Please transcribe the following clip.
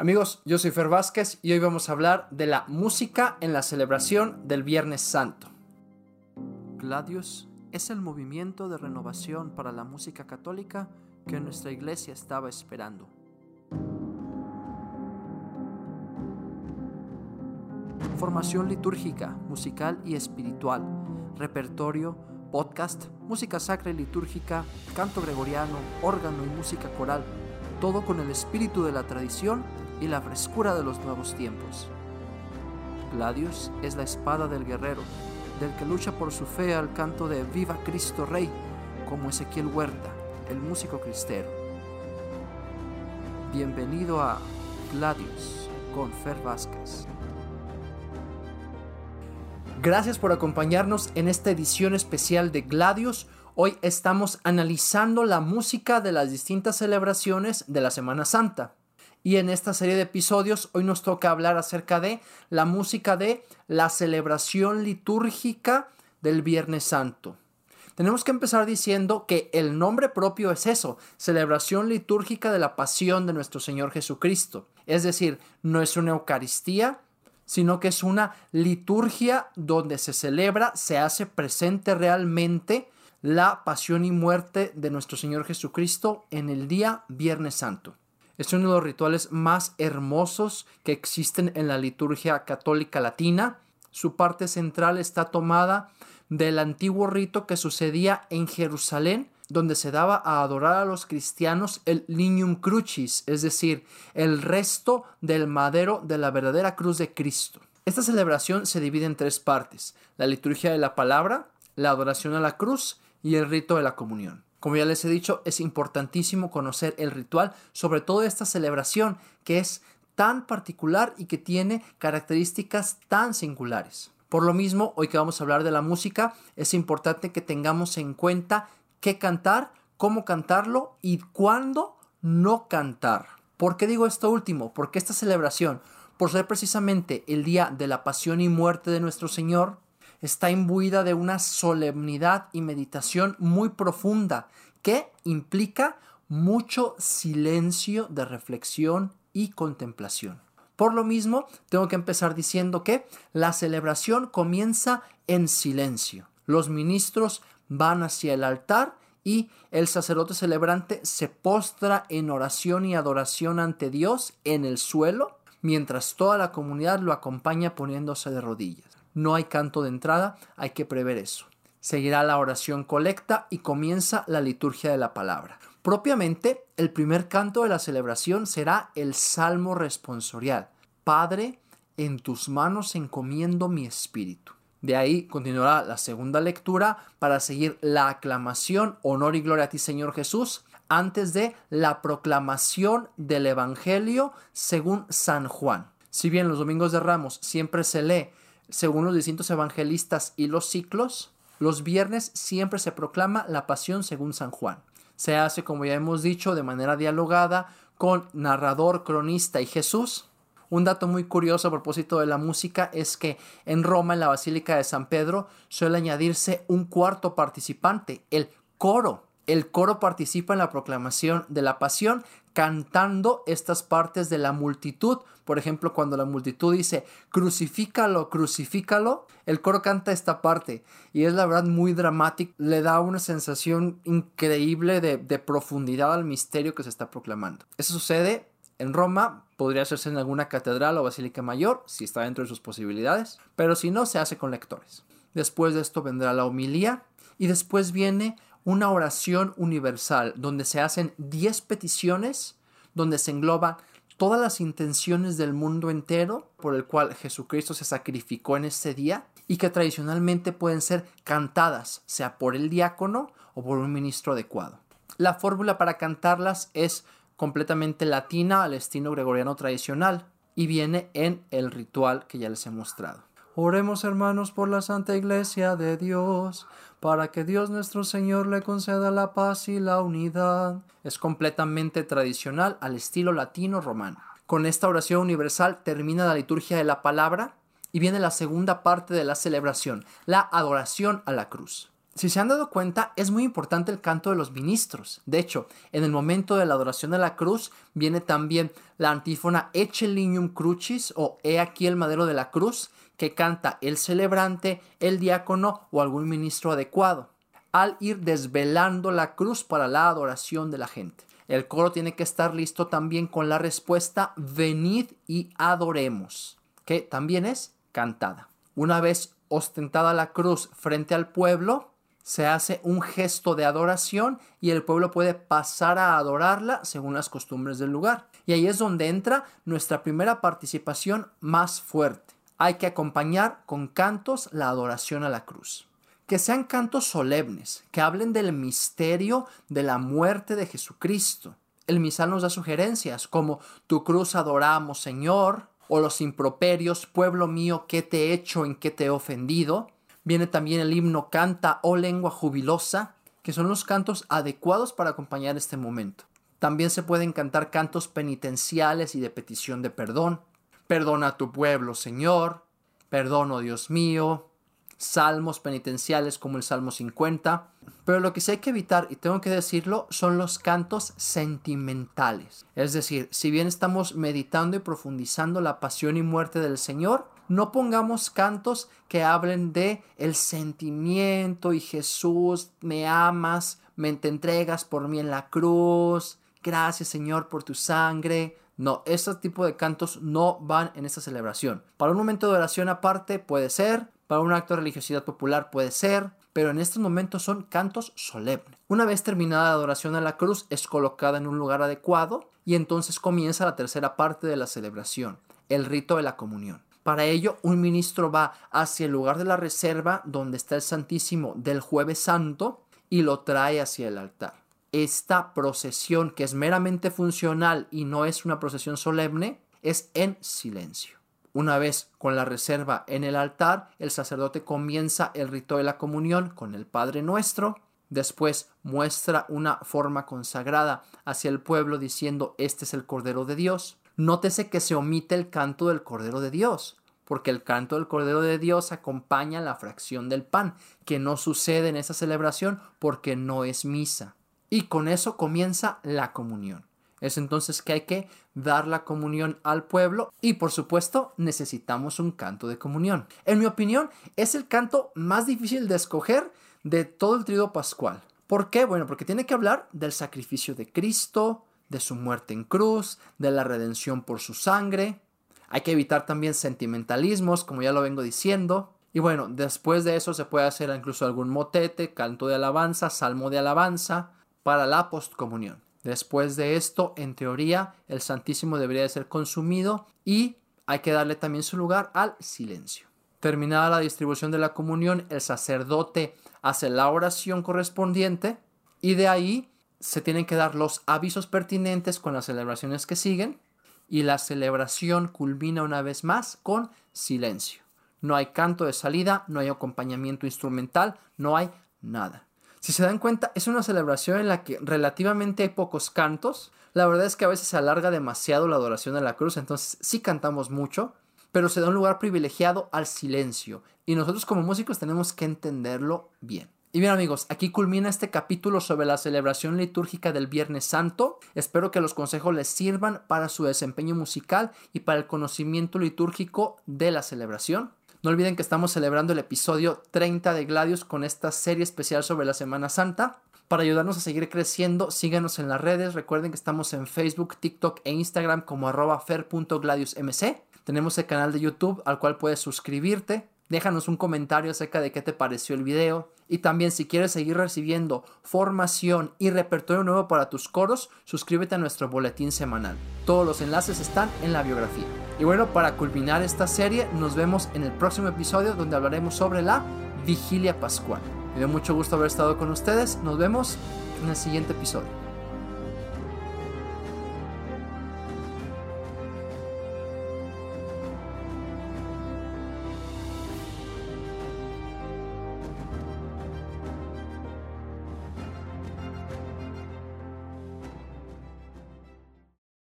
Amigos, yo soy Fer Vázquez y hoy vamos a hablar de la música en la celebración del Viernes Santo. Gladius es el movimiento de renovación para la música católica que nuestra iglesia estaba esperando. Formación litúrgica, musical y espiritual, repertorio, podcast, música sacra y litúrgica, canto gregoriano, órgano y música coral, todo con el espíritu de la tradición y la frescura de los nuevos tiempos. Gladius es la espada del guerrero, del que lucha por su fe al canto de Viva Cristo Rey, como Ezequiel Huerta, el músico cristero. Bienvenido a Gladius con Fer Vázquez. Gracias por acompañarnos en esta edición especial de Gladius. Hoy estamos analizando la música de las distintas celebraciones de la Semana Santa. Y en esta serie de episodios hoy nos toca hablar acerca de la música de la celebración litúrgica del Viernes Santo. Tenemos que empezar diciendo que el nombre propio es eso, celebración litúrgica de la pasión de nuestro Señor Jesucristo. Es decir, no es una Eucaristía, sino que es una liturgia donde se celebra, se hace presente realmente la pasión y muerte de nuestro Señor Jesucristo en el día Viernes Santo. Es uno de los rituales más hermosos que existen en la liturgia católica latina. Su parte central está tomada del antiguo rito que sucedía en Jerusalén, donde se daba a adorar a los cristianos el lignum crucis, es decir, el resto del madero de la verdadera cruz de Cristo. Esta celebración se divide en tres partes, la liturgia de la palabra, la adoración a la cruz y el rito de la comunión. Como ya les he dicho, es importantísimo conocer el ritual, sobre todo esta celebración que es tan particular y que tiene características tan singulares. Por lo mismo, hoy que vamos a hablar de la música, es importante que tengamos en cuenta qué cantar, cómo cantarlo y cuándo no cantar. ¿Por qué digo esto último? Porque esta celebración, por ser precisamente el día de la pasión y muerte de nuestro Señor, está imbuida de una solemnidad y meditación muy profunda que implica mucho silencio de reflexión y contemplación. Por lo mismo, tengo que empezar diciendo que la celebración comienza en silencio. Los ministros van hacia el altar y el sacerdote celebrante se postra en oración y adoración ante Dios en el suelo, mientras toda la comunidad lo acompaña poniéndose de rodillas no hay canto de entrada, hay que prever eso. Seguirá la oración colecta y comienza la liturgia de la palabra. Propiamente, el primer canto de la celebración será el Salmo responsorial. Padre, en tus manos encomiendo mi espíritu. De ahí continuará la segunda lectura para seguir la aclamación, honor y gloria a ti Señor Jesús, antes de la proclamación del Evangelio según San Juan. Si bien los domingos de Ramos siempre se lee según los distintos evangelistas y los ciclos, los viernes siempre se proclama la pasión según San Juan. Se hace, como ya hemos dicho, de manera dialogada con narrador, cronista y Jesús. Un dato muy curioso a propósito de la música es que en Roma, en la Basílica de San Pedro, suele añadirse un cuarto participante, el coro. El coro participa en la proclamación de la pasión cantando estas partes de la multitud. Por ejemplo, cuando la multitud dice, crucifícalo, crucifícalo, el coro canta esta parte y es la verdad muy dramático, le da una sensación increíble de, profundidad al misterio que se está proclamando. Eso sucede en Roma, podría hacerse en alguna catedral o basílica mayor, si está dentro de sus posibilidades, pero si no, se hace con lectores. Después de esto vendrá la homilía y después viene una oración universal donde se hacen 10 peticiones, donde se engloban todas las intenciones del mundo entero por el cual Jesucristo se sacrificó en este día y que tradicionalmente pueden ser cantadas, sea por el diácono o por un ministro adecuado. La fórmula para cantarlas es completamente latina al estilo gregoriano tradicional y viene en el ritual que ya les he mostrado. Oremos hermanos por la Santa Iglesia de Dios, para que Dios nuestro Señor le conceda la paz y la unidad. Es completamente tradicional al estilo latino romano. Con esta oración universal termina la liturgia de la palabra y viene la segunda parte de la celebración, la adoración a la cruz. Si se han dado cuenta, es muy importante el canto de los ministros. De hecho, en el momento de la adoración de la cruz viene también la antífona Ecce lignum crucis o He aquí el madero de la cruz, que canta el celebrante, el diácono o algún ministro adecuado, al ir desvelando la cruz para la adoración de la gente. El coro tiene que estar listo también con la respuesta venid y adoremos, que también es cantada. Una vez ostentada la cruz frente al pueblo, se hace un gesto de adoración y el pueblo puede pasar a adorarla según las costumbres del lugar. Y ahí es donde entra nuestra primera participación más fuerte. Hay que acompañar con cantos la adoración a la cruz. Que sean cantos solemnes, que hablen del misterio de la muerte de Jesucristo. El misal nos da sugerencias como tu cruz adoramos, Señor, o los improperios, pueblo mío, ¿qué te he hecho, en qué te he ofendido? Viene también el himno Canta, oh lengua jubilosa, que son los cantos adecuados para acompañar este momento. También se pueden cantar cantos penitenciales y de petición de perdón. Perdona a tu pueblo, Señor. Perdono, Dios mío. Salmos penitenciales como el Salmo 50. Pero lo que sí hay que evitar, y tengo que decirlo, son los cantos sentimentales. Es decir, si bien estamos meditando y profundizando la pasión y muerte del Señor, no pongamos cantos que hablen de el sentimiento y Jesús, me amas, me te entregas por mí en la cruz, gracias Señor por tu sangre. No, ese tipo de cantos no van en esta celebración. Para un momento de oración aparte puede ser, para un acto de religiosidad popular puede ser, pero en estos momentos son cantos solemnes. Una vez terminada la adoración a la cruz es colocada en un lugar adecuado y entonces comienza la tercera parte de la celebración, el rito de la comunión. Para ello, un ministro va hacia el lugar de la reserva donde está el Santísimo del jueves santo y lo trae hacia el altar. Esta procesión, que es meramente funcional y no es una procesión solemne, es en silencio. Una vez con la reserva en el altar, el sacerdote comienza el rito de la comunión con el Padre Nuestro, después muestra una forma consagrada hacia el pueblo diciendo este es el Cordero de Dios, Nótese que se omite el canto del Cordero de Dios, porque el canto del Cordero de Dios acompaña la fracción del pan, que no sucede en esa celebración porque no es misa. Y con eso comienza la comunión. Es entonces que hay que dar la comunión al pueblo y por supuesto necesitamos un canto de comunión. En mi opinión es el canto más difícil de escoger de todo el trido pascual. ¿Por qué? Bueno, porque tiene que hablar del sacrificio de Cristo, de su muerte en cruz, de la redención por su sangre. Hay que evitar también sentimentalismos, como ya lo vengo diciendo. Y bueno, después de eso se puede hacer incluso algún motete, canto de alabanza, salmo de alabanza para la postcomunión. Después de esto, en teoría, el Santísimo debería de ser consumido y hay que darle también su lugar al silencio. Terminada la distribución de la comunión, el sacerdote hace la oración correspondiente y de ahí se tienen que dar los avisos pertinentes con las celebraciones que siguen y la celebración culmina una vez más con silencio. No hay canto de salida, no hay acompañamiento instrumental, no hay nada. Si se dan cuenta, es una celebración en la que relativamente hay pocos cantos. La verdad es que a veces se alarga demasiado la adoración a la cruz, entonces sí cantamos mucho, pero se da un lugar privilegiado al silencio y nosotros como músicos tenemos que entenderlo bien. Y bien amigos, aquí culmina este capítulo sobre la celebración litúrgica del Viernes Santo. Espero que los consejos les sirvan para su desempeño musical y para el conocimiento litúrgico de la celebración. No olviden que estamos celebrando el episodio 30 de Gladius con esta serie especial sobre la Semana Santa. Para ayudarnos a seguir creciendo, síganos en las redes. Recuerden que estamos en Facebook, TikTok e Instagram como arroba fer.gladiusmc. Tenemos el canal de YouTube al cual puedes suscribirte. Déjanos un comentario acerca de qué te pareció el video. Y también si quieres seguir recibiendo formación y repertorio nuevo para tus coros, suscríbete a nuestro boletín semanal. Todos los enlaces están en la biografía. Y bueno, para culminar esta serie, nos vemos en el próximo episodio donde hablaremos sobre la vigilia pascual. Me dio mucho gusto haber estado con ustedes. Nos vemos en el siguiente episodio.